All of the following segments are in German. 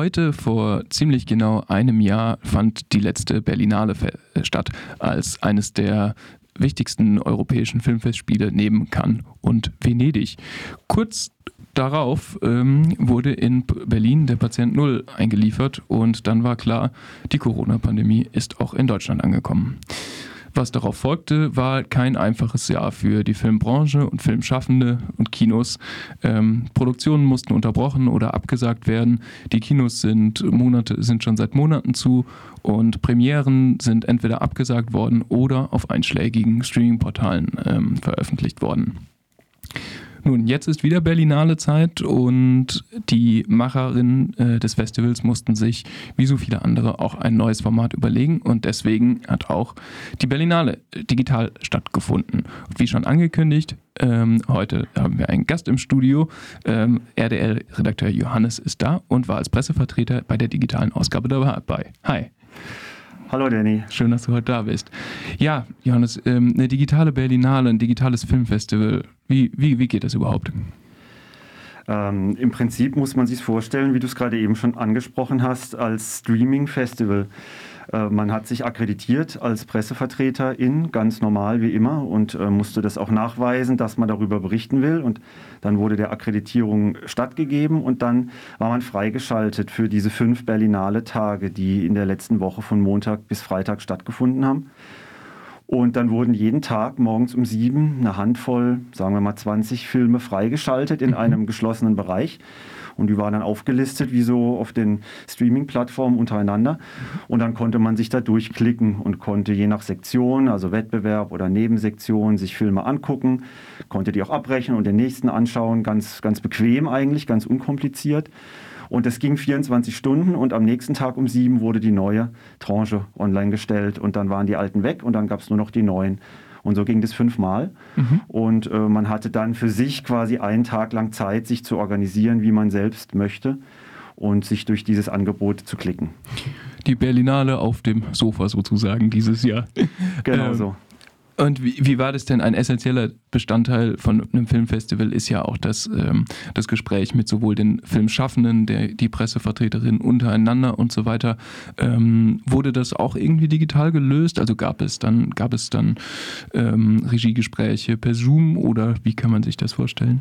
Heute, vor ziemlich genau einem Jahr, fand die letzte Berlinale äh, statt, als eines der wichtigsten europäischen Filmfestspiele neben Cannes und Venedig. Kurz darauf ähm, wurde in Berlin der Patient Null eingeliefert und dann war klar, die Corona-Pandemie ist auch in Deutschland angekommen. Was darauf folgte, war kein einfaches Jahr für die Filmbranche und Filmschaffende und Kinos. Ähm, Produktionen mussten unterbrochen oder abgesagt werden. Die Kinos sind, Monate, sind schon seit Monaten zu und Premieren sind entweder abgesagt worden oder auf einschlägigen Streaming-Portalen ähm, veröffentlicht worden. Nun, jetzt ist wieder Berlinale Zeit und die Macherinnen äh, des Festivals mussten sich, wie so viele andere, auch ein neues Format überlegen und deswegen hat auch die Berlinale digital stattgefunden. Und wie schon angekündigt, ähm, heute haben wir einen Gast im Studio. Ähm, RDL-Redakteur Johannes ist da und war als Pressevertreter bei der digitalen Ausgabe dabei. Hi. Hallo Danny. Schön, dass du heute da bist. Ja, Johannes, ähm, eine digitale Berlinale, ein digitales Filmfestival. Wie, wie, wie geht das überhaupt? Ähm, Im Prinzip muss man sich vorstellen, wie du es gerade eben schon angesprochen hast, als Streaming-Festival. Äh, man hat sich akkreditiert als Pressevertreterin, ganz normal wie immer, und äh, musste das auch nachweisen, dass man darüber berichten will. Und dann wurde der Akkreditierung stattgegeben und dann war man freigeschaltet für diese fünf Berlinale Tage, die in der letzten Woche von Montag bis Freitag stattgefunden haben. Und dann wurden jeden Tag morgens um sieben eine Handvoll, sagen wir mal 20 Filme freigeschaltet in mhm. einem geschlossenen Bereich. Und die waren dann aufgelistet, wie so auf den Streaming-Plattformen untereinander. Und dann konnte man sich da durchklicken und konnte je nach Sektion, also Wettbewerb oder Nebensektion, sich Filme angucken, konnte die auch abbrechen und den nächsten anschauen. Ganz, ganz bequem eigentlich, ganz unkompliziert. Und das ging 24 Stunden und am nächsten Tag um sieben wurde die neue Tranche online gestellt und dann waren die alten weg und dann gab es nur noch die neuen. Und so ging das fünfmal. Mhm. Und äh, man hatte dann für sich quasi einen Tag lang Zeit, sich zu organisieren, wie man selbst möchte und sich durch dieses Angebot zu klicken. Die Berlinale auf dem Sofa sozusagen dieses Jahr. Genau ähm, so. Und wie, wie, war das denn? Ein essentieller Bestandteil von einem Filmfestival ist ja auch das, ähm, das Gespräch mit sowohl den Filmschaffenden, der, die Pressevertreterinnen untereinander und so weiter. Ähm, wurde das auch irgendwie digital gelöst? Also gab es dann, gab es dann ähm, Regiegespräche per Zoom oder wie kann man sich das vorstellen?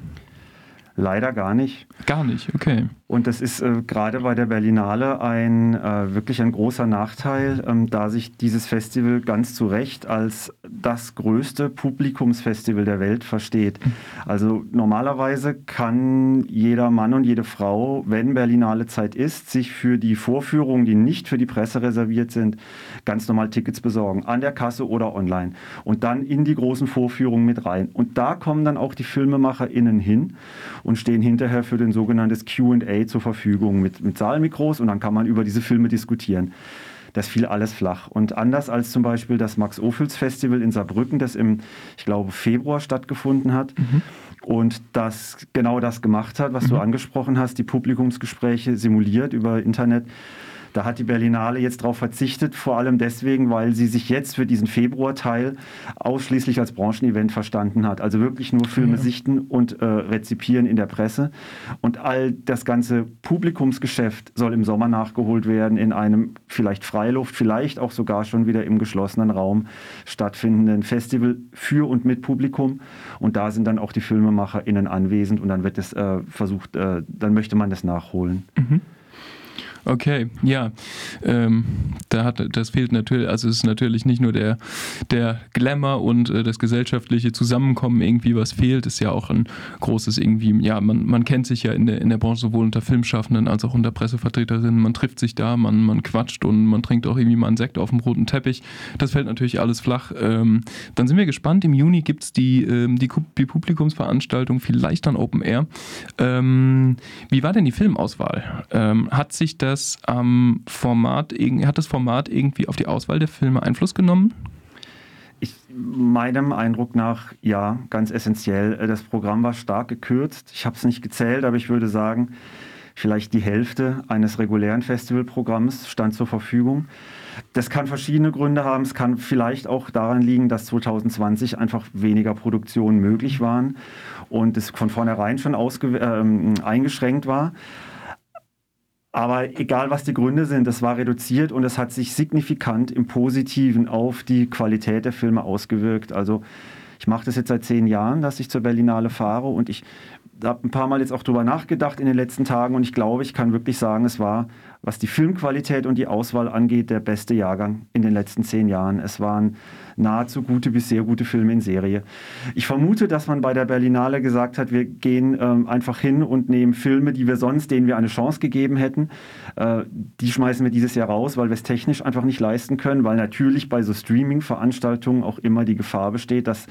Leider gar nicht. Gar nicht, okay. Und das ist äh, gerade bei der Berlinale ein äh, wirklich ein großer Nachteil, ähm, da sich dieses Festival ganz zu Recht als das größte Publikumsfestival der Welt versteht. Also normalerweise kann jeder Mann und jede Frau, wenn Berlinale Zeit ist, sich für die Vorführungen, die nicht für die Presse reserviert sind, ganz normal Tickets besorgen, an der Kasse oder online. Und dann in die großen Vorführungen mit rein. Und da kommen dann auch die FilmemacherInnen hin und stehen hinterher für den sogenanntes QA zur Verfügung mit, mit Saalmikros und dann kann man über diese Filme diskutieren. Das fiel alles flach. Und anders als zum Beispiel das Max-Ophüls-Festival in Saarbrücken, das im, ich glaube, Februar stattgefunden hat, mhm. und das genau das gemacht hat, was mhm. du angesprochen hast, die Publikumsgespräche simuliert über Internet, da hat die Berlinale jetzt darauf verzichtet, vor allem deswegen, weil sie sich jetzt für diesen Februarteil ausschließlich als Branchenevent verstanden hat. Also wirklich nur Filme ja. sichten und äh, rezipieren in der Presse. Und all das ganze Publikumsgeschäft soll im Sommer nachgeholt werden in einem vielleicht Freiluft, vielleicht auch sogar schon wieder im geschlossenen Raum stattfindenden Festival für und mit Publikum. Und da sind dann auch die FilmemacherInnen anwesend und dann wird es äh, versucht, äh, dann möchte man das nachholen. Mhm. Okay, ja. Ähm, da hat, das fehlt natürlich, also es ist natürlich nicht nur der, der Glamour und äh, das gesellschaftliche Zusammenkommen irgendwie, was fehlt, ist ja auch ein großes irgendwie, ja, man, man kennt sich ja in der, in der Branche sowohl unter Filmschaffenden als auch unter Pressevertreterinnen, man trifft sich da, man, man quatscht und man trinkt auch irgendwie mal einen Sekt auf dem roten Teppich. Das fällt natürlich alles flach. Ähm, dann sind wir gespannt, im Juni gibt es die, ähm, die, die Publikumsveranstaltung, vielleicht dann Open Air. Ähm, wie war denn die Filmauswahl? Ähm, hat sich das das ähm, Format, hat das Format irgendwie auf die Auswahl der Filme Einfluss genommen? Ich, meinem Eindruck nach ja, ganz essentiell. Das Programm war stark gekürzt. Ich habe es nicht gezählt, aber ich würde sagen, vielleicht die Hälfte eines regulären Festivalprogramms stand zur Verfügung. Das kann verschiedene Gründe haben. Es kann vielleicht auch daran liegen, dass 2020 einfach weniger Produktionen möglich waren und es von vornherein schon äh, eingeschränkt war. Aber egal, was die Gründe sind, das war reduziert und es hat sich signifikant im Positiven auf die Qualität der Filme ausgewirkt. Also ich mache das jetzt seit zehn Jahren, dass ich zur Berlinale fahre und ich habe ein paar Mal jetzt auch drüber nachgedacht in den letzten Tagen und ich glaube, ich kann wirklich sagen, es war, was die Filmqualität und die Auswahl angeht, der beste Jahrgang in den letzten zehn Jahren. Es waren nahezu gute bis sehr gute Filme in Serie. Ich vermute, dass man bei der Berlinale gesagt hat, wir gehen ähm, einfach hin und nehmen Filme, die wir sonst, denen wir eine Chance gegeben hätten, äh, die schmeißen wir dieses Jahr raus, weil wir es technisch einfach nicht leisten können, weil natürlich bei so Streaming-Veranstaltungen auch immer die Gefahr besteht, dass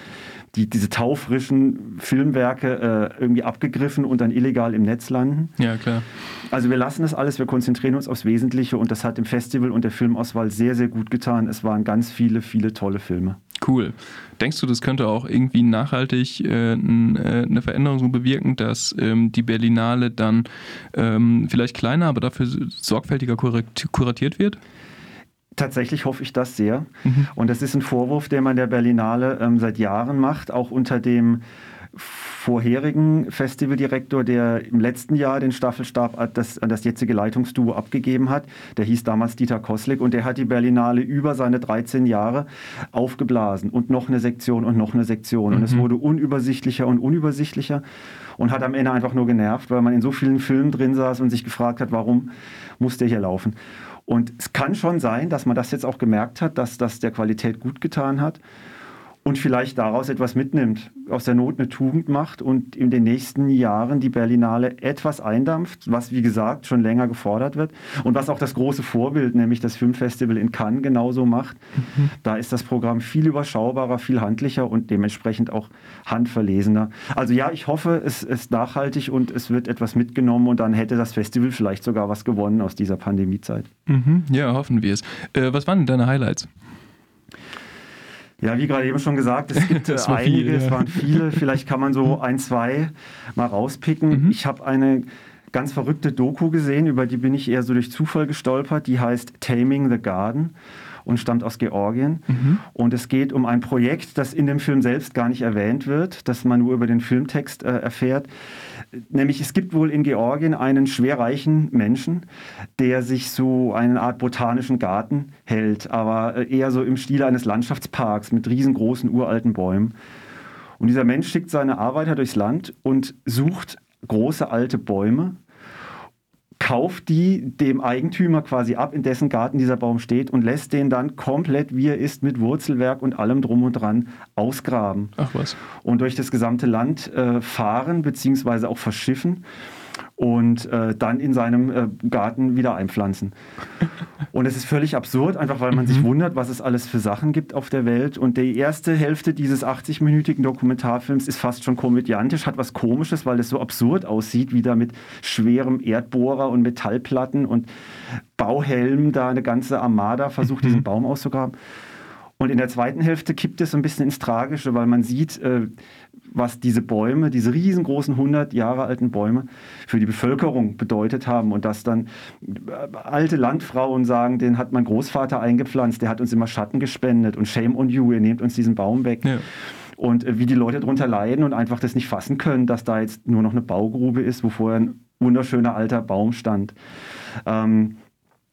die, diese taufrischen Filmwerke äh, irgendwie abgegriffen und dann illegal im Netz landen. Ja, klar. Also wir lassen das alles, wir konzentrieren uns aufs Wesentliche und das hat im Festival und der Filmauswahl sehr, sehr gut getan. Es waren ganz viele, viele tolle Filme. Cool. Denkst du, das könnte auch irgendwie nachhaltig äh, äh, eine Veränderung bewirken, dass ähm, die Berlinale dann ähm, vielleicht kleiner, aber dafür sorgfältiger kuratiert wird? Tatsächlich hoffe ich das sehr. Mhm. Und das ist ein Vorwurf, den man der Berlinale ähm, seit Jahren macht, auch unter dem vorherigen Festivaldirektor, der im letzten Jahr den Staffelstab an das, an das jetzige Leitungsduo abgegeben hat. Der hieß damals Dieter Koslik und der hat die Berlinale über seine 13 Jahre aufgeblasen und noch eine Sektion und noch eine Sektion. Und mhm. es wurde unübersichtlicher und unübersichtlicher und hat am Ende einfach nur genervt, weil man in so vielen Filmen drin saß und sich gefragt hat, warum muss der hier laufen. Und es kann schon sein, dass man das jetzt auch gemerkt hat, dass das der Qualität gut getan hat und vielleicht daraus etwas mitnimmt, aus der Not eine Tugend macht und in den nächsten Jahren die Berlinale etwas eindampft, was wie gesagt schon länger gefordert wird und was auch das große Vorbild, nämlich das Filmfestival in Cannes genauso macht. Mhm. Da ist das Programm viel überschaubarer, viel handlicher und dementsprechend auch handverlesener. Also ja, ich hoffe, es ist nachhaltig und es wird etwas mitgenommen und dann hätte das Festival vielleicht sogar was gewonnen aus dieser Pandemiezeit. Mhm. Ja, hoffen wir es. Äh, was waren denn deine Highlights? Ja, wie gerade eben schon gesagt, es gibt äh, einige, viel, ja. es waren viele. Vielleicht kann man so ein, zwei mal rauspicken. Mhm. Ich habe eine ganz verrückte Doku gesehen, über die bin ich eher so durch Zufall gestolpert. Die heißt Taming the Garden und stammt aus Georgien. Mhm. Und es geht um ein Projekt, das in dem Film selbst gar nicht erwähnt wird, das man nur über den Filmtext äh, erfährt. Nämlich es gibt wohl in Georgien einen schwerreichen Menschen, der sich so eine Art botanischen Garten hält, aber äh, eher so im Stil eines Landschaftsparks mit riesengroßen uralten Bäumen. Und dieser Mensch schickt seine Arbeiter durchs Land und sucht große alte Bäume kauft die dem Eigentümer quasi ab, in dessen Garten dieser Baum steht und lässt den dann komplett, wie er ist, mit Wurzelwerk und allem drum und dran ausgraben. Ach was. Und durch das gesamte Land äh, fahren beziehungsweise auch verschiffen und äh, dann in seinem äh, Garten wieder einpflanzen. Und es ist völlig absurd, einfach weil man mhm. sich wundert, was es alles für Sachen gibt auf der Welt. Und die erste Hälfte dieses 80-minütigen Dokumentarfilms ist fast schon komödiantisch, hat was Komisches, weil es so absurd aussieht, wie da mit schwerem Erdbohrer und Metallplatten und Bauhelm da eine ganze Armada versucht, mhm. diesen Baum auszugraben. Und in der zweiten Hälfte kippt es so ein bisschen ins Tragische, weil man sieht, äh, was diese Bäume, diese riesengroßen 100 Jahre alten Bäume für die Bevölkerung bedeutet haben und dass dann äh, alte Landfrauen sagen, den hat mein Großvater eingepflanzt, der hat uns immer Schatten gespendet und shame on you, ihr nehmt uns diesen Baum weg. Ja. Und äh, wie die Leute darunter leiden und einfach das nicht fassen können, dass da jetzt nur noch eine Baugrube ist, wo vorher ein wunderschöner alter Baum stand. Ähm,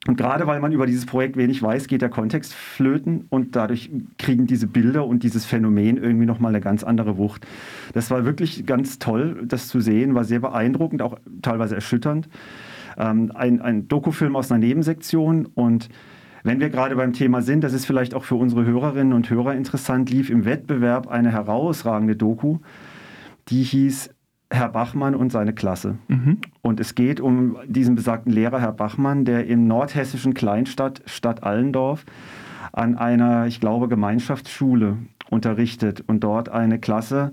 und gerade weil man über dieses Projekt wenig weiß, geht der Kontext flöten und dadurch kriegen diese Bilder und dieses Phänomen irgendwie nochmal eine ganz andere Wucht. Das war wirklich ganz toll, das zu sehen, war sehr beeindruckend, auch teilweise erschütternd. Ähm, ein, ein Dokufilm aus einer Nebensektion und wenn wir gerade beim Thema sind, das ist vielleicht auch für unsere Hörerinnen und Hörer interessant, lief im Wettbewerb eine herausragende Doku, die hieß Herr Bachmann und seine Klasse. Mhm. Und es geht um diesen besagten Lehrer, Herr Bachmann, der im nordhessischen Kleinstadt, Stadt Allendorf, an einer, ich glaube, Gemeinschaftsschule unterrichtet und dort eine Klasse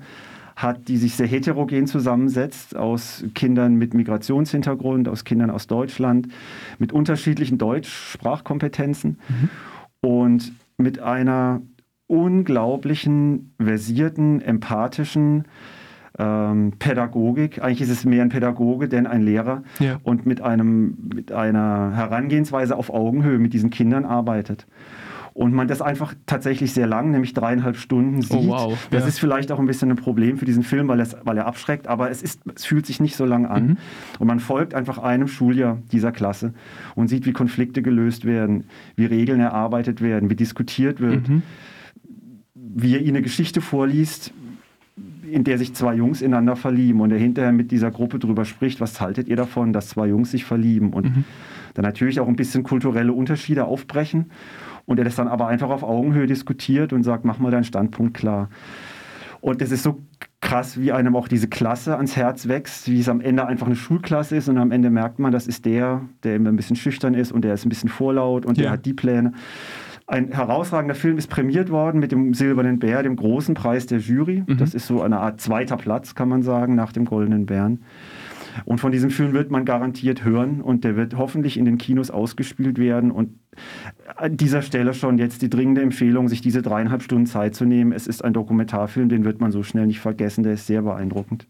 hat, die sich sehr heterogen zusammensetzt, aus Kindern mit Migrationshintergrund, aus Kindern aus Deutschland, mit unterschiedlichen Deutschsprachkompetenzen mhm. und mit einer unglaublichen, versierten, empathischen, ähm, Pädagogik. Eigentlich ist es mehr ein Pädagoge, denn ein Lehrer ja. und mit, einem, mit einer Herangehensweise auf Augenhöhe mit diesen Kindern arbeitet. und man das einfach tatsächlich sehr lang, nämlich dreieinhalb Stunden oh, sieht. Oh, wow. Das ja. ist vielleicht auch ein bisschen ein Problem für diesen Film, weil, es, weil er abschreckt, aber es, ist, es fühlt sich nicht so lang an. Mhm. Und man folgt einfach einem Schuljahr dieser Klasse und sieht, wie Konflikte gelöst werden, wie Regeln erarbeitet werden, wie diskutiert wird, mhm. wie er ihnen eine Geschichte vorliest, in der sich zwei Jungs ineinander verlieben und er hinterher mit dieser Gruppe drüber spricht, was haltet ihr davon, dass zwei Jungs sich verlieben und mhm. dann natürlich auch ein bisschen kulturelle Unterschiede aufbrechen und er das dann aber einfach auf Augenhöhe diskutiert und sagt, mach mal deinen Standpunkt klar. Und das ist so krass, wie einem auch diese Klasse ans Herz wächst, wie es am Ende einfach eine Schulklasse ist und am Ende merkt man, das ist der, der immer ein bisschen schüchtern ist und der ist ein bisschen vorlaut und ja. der hat die Pläne. Ein herausragender Film ist prämiert worden mit dem Silbernen Bär, dem großen Preis der Jury. Mhm. Das ist so eine Art zweiter Platz, kann man sagen, nach dem Goldenen Bären. Und von diesem Film wird man garantiert hören und der wird hoffentlich in den Kinos ausgespielt werden. Und an dieser Stelle schon jetzt die dringende Empfehlung, sich diese dreieinhalb Stunden Zeit zu nehmen. Es ist ein Dokumentarfilm, den wird man so schnell nicht vergessen, der ist sehr beeindruckend.